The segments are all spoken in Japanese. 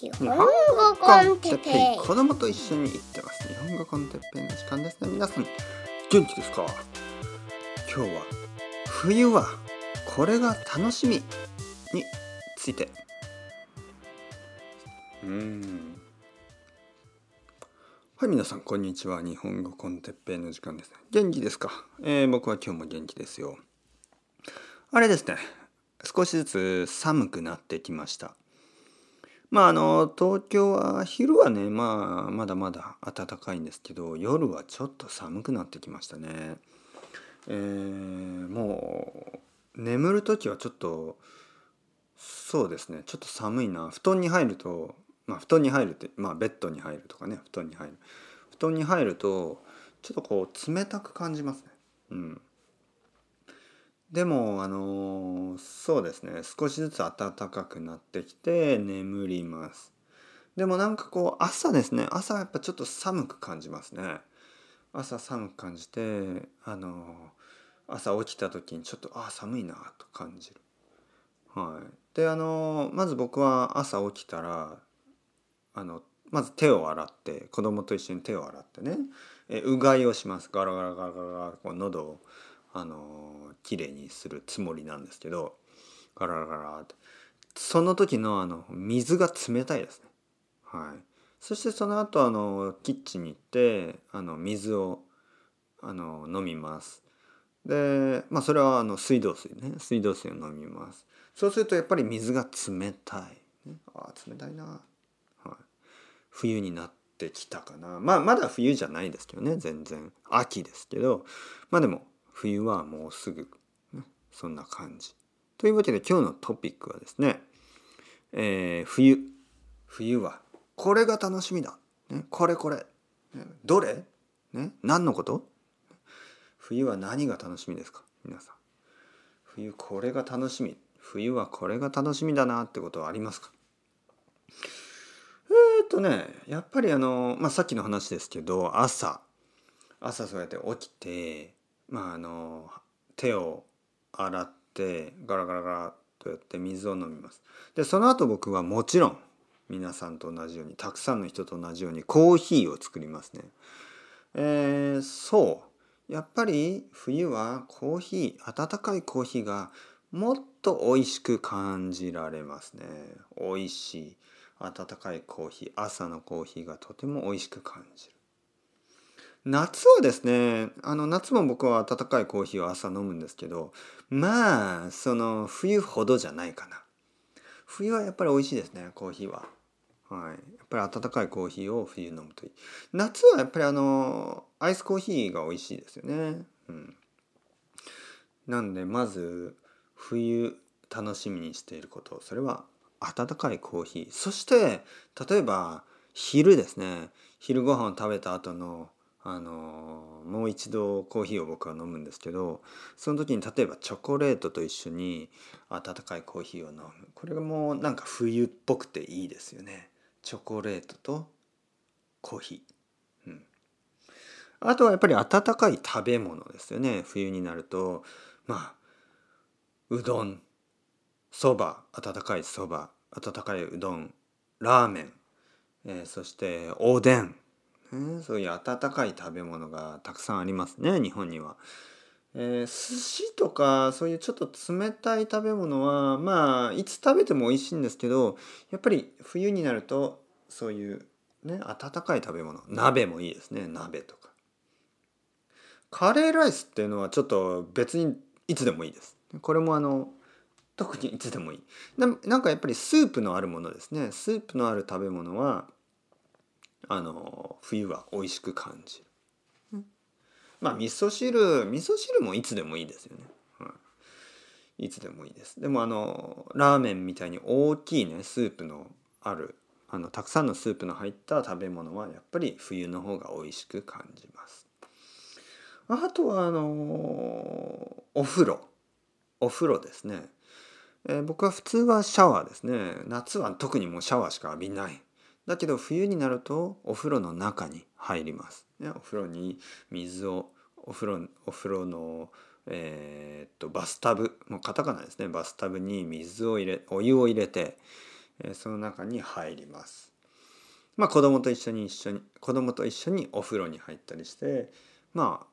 日本語コンテッペイ子供と一緒に行ってます日本語コンテッペイの時間ですね。皆さん元気ですか？今日は冬はこれが楽しみについて。うん。はい皆さんこんにちは。日本語コンテッペイの時間ですね。元気ですか、えー僕は今日も元気ですよ。あれですね。少しずつ寒くなってきました。まああの東京は昼はねまあまだまだ暖かいんですけど夜はちょっと寒くなってきましたね。えーもう眠る時はちょっとそうですねちょっと寒いな布団に入るとまあ布団に入るってまあベッドに入るとかね布団に入る布団に入るとちょっとこう冷たく感じますね。うんでもあのそうですね。少しずつ暖かくなってきて眠ります。でもなんかこう朝ですね。朝やっぱちょっと寒く感じますね。朝寒く感じてあの朝起きた時にちょっとあ寒いなと感じる。はい。であのまず僕は朝起きたらあのまず手を洗って子供と一緒に手を洗ってね。えうがいをします。ガラガラガラガラガラこう喉を。あのきれいにするつもりなんですけどガラガラって。その時のあの水が冷たいですね。はい。そしてその後あのキッチンに行ってあの水をあの飲みます。でまあそれはあの水道水ね。水道水を飲みます。そうするとやっぱり水が冷たい、ね、あ冷たいな、はい、冬になってきたかな。まあまだ冬じゃないですけどね。全然。秋ですけど。まあでも冬はもうすぐ、ね、そんな感じ。というわけで今日のトピックはですね、えー冬。冬はこれが楽しみだ、ね、これこれ、ね、どれ、ね、何のこと？冬は何が楽しみですか？皆さん。冬これが楽しみ。冬はこれが楽しみだなってことはありますか？えー、っとねやっぱりあの、まあ、さっきの話ですけど朝。朝そうやって起きてまああの手を洗ってガラガラガラとやって水を飲みます。でその後僕はもちろん皆さんと同じようにたくさんの人と同じようにコーヒーを作りますね。えー、そう。やっぱり冬はコーヒー温かいコーヒーがもっと美味しく感じられますね。美味しい温かいコーヒー朝のコーヒーがとても美味しく感じる。夏はですねあの夏も僕は温かいコーヒーを朝飲むんですけどまあその冬ほどじゃないかな。冬はやっぱり美味しいですねコーヒーは。はい。やっぱり温かいコーヒーを冬飲むといい。夏はやっぱりあのアイスコーヒーが美味しいですよね。うん。なんでまず冬楽しみにしていることそれは温かいコーヒー。そして例えば昼ですね。昼ご飯を食べた後のあのもう一度コーヒーを僕は飲むんですけどその時に例えばチョコレートと一緒に温かいコーヒーを飲む。これがもうなんか冬っぽくていいですよね。チョコレートとコーヒー、うん、あとはやっぱり温かい食べ物ですよね。冬になるとまあうどん。そば。温かいそば。温かいうどん。ラーメン、えーそしておでん。ねそういう温かい食べ物がたくさんありますね日本には。えー寿司とかそういうちょっと冷たい食べ物はまあいつ食べても美味しいんですけどやっぱり冬になるとそういうね温かい食べ物鍋もいいですね鍋とか。カレーライスっていうのはちょっと別にいつでもいいです。これもあの特にいつでもいいな。なんかやっぱりスープのあるものですねスープのある食べ物はあの冬は美味しく感じる。まあ味噌汁味噌汁もいつでもいいですよね。はい、いつでもいいです。でもあのラーメンみたいに大きいねスープのあるあのたくさんのスープの入った食べ物はやっぱり冬の方が美味しく感じます。あとはあのお風呂お風呂ですね。えー僕は普通はシャワーですね。夏は特にもうシャワーしか浴びない。だけど冬になるとお風呂の中に入ります。ね、お風呂に水をお風呂お風呂の、えーっとバスタブもうカタカナですねバスタブに水を入れお湯を入れて、えーその中に入ります。まあ子供と一緒に一緒に子供と一緒にお風呂に入ったりしてま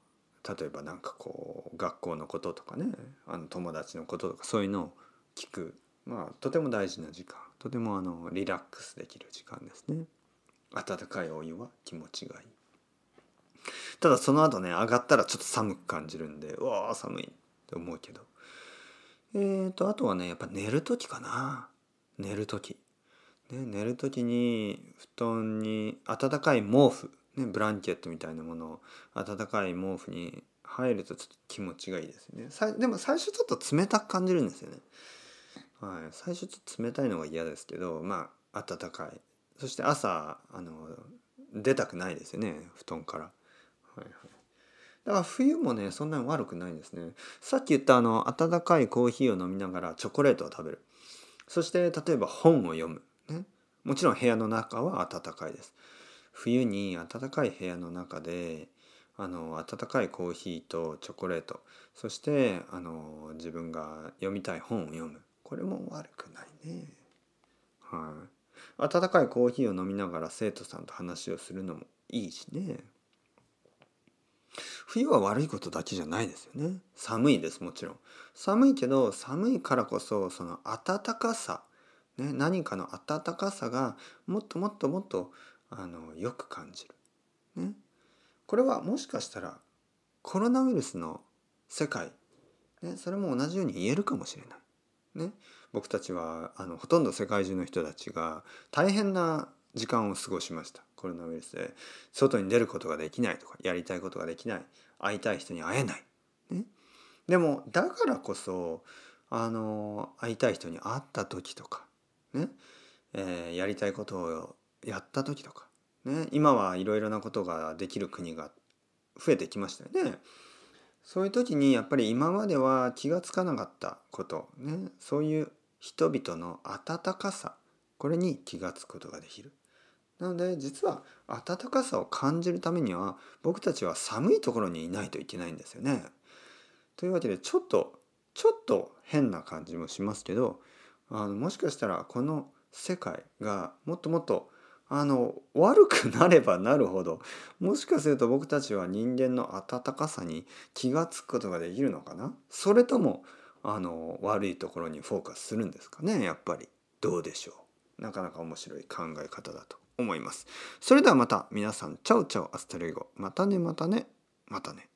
あ例えばなんかこう学校のこととかねあの友達のこととかそういうのを聞くまあとても大事な時間とてもあのリラックスできる時間ですね。温かいお湯は気持ちがいい。ただその後ね上がったらちょっと寒く感じるんでうわー寒いって思うけど。えーとあとはねやっぱ寝る時かな。寝る時、ね、寝る時に布団に温かい毛布、ね、ブランケットみたいなものを温かい毛布に入るとちょっと気持ちがいいですね。さでも最初ちょっと冷たく感じるんですよね。はい。最初ちょっと冷たいのが嫌ですけどまあ暖かい。そして朝あの出たくないですよね。布団から。はいはい。だから冬もねそんなに悪くないですね。さっき言ったあの温かいコーヒーを飲みながらチョコレートを食べる。そして例えば本を読む、ね、もちろん部屋の中は暖かいです。冬に暖かい部屋の中であの温かいコーヒーとチョコレート。そしてあの自分が読みたい本を読む。これも悪くないね。はい。温かいコーヒーを飲みながら生徒さんと話をするのもいいしね。冬は悪いことだけじゃないですよね。寒いですもちろん。寒いけど寒いからこそその暖かさ、ね、何かの暖かさがもっともっともっとあのよく感じる、ね、これはもしかしたらコロナウイルスの世界、ね、それも同じように言えるかもしれない、ね、僕たちはあのほとんど世界中の人たちが大変な時間を過ごしました。コロナウイルスで。外に出ることができないとかやりたいことができない。会いたい人に会えない、ね、でもだからこそあの会いたい人に会った時とかね、えーやりたいことをやった時とか、ね、今はいろいろなことができる国が増えてきましたよね。そういう時にやっぱり今までは気がつかなかったこと、ね、そういう人々の温かさこれに気がつくことができる。なので実は暖かさを感じるためには僕たちは寒いところにいないといけないんですよね。というわけでちょっとちょっと変な感じもしますけどあのもしかしたらこの世界がもっともっとあの悪くなればなるほどもしかすると僕たちは人間の温かさに気が付くことができるのかな？それともあの悪いところにフォーカスするんですかね？やっぱり。どうでしょう？なかなか面白い考え方だと思います。それではまた皆さん ciao ciao hasta luego。またねまたねまたね。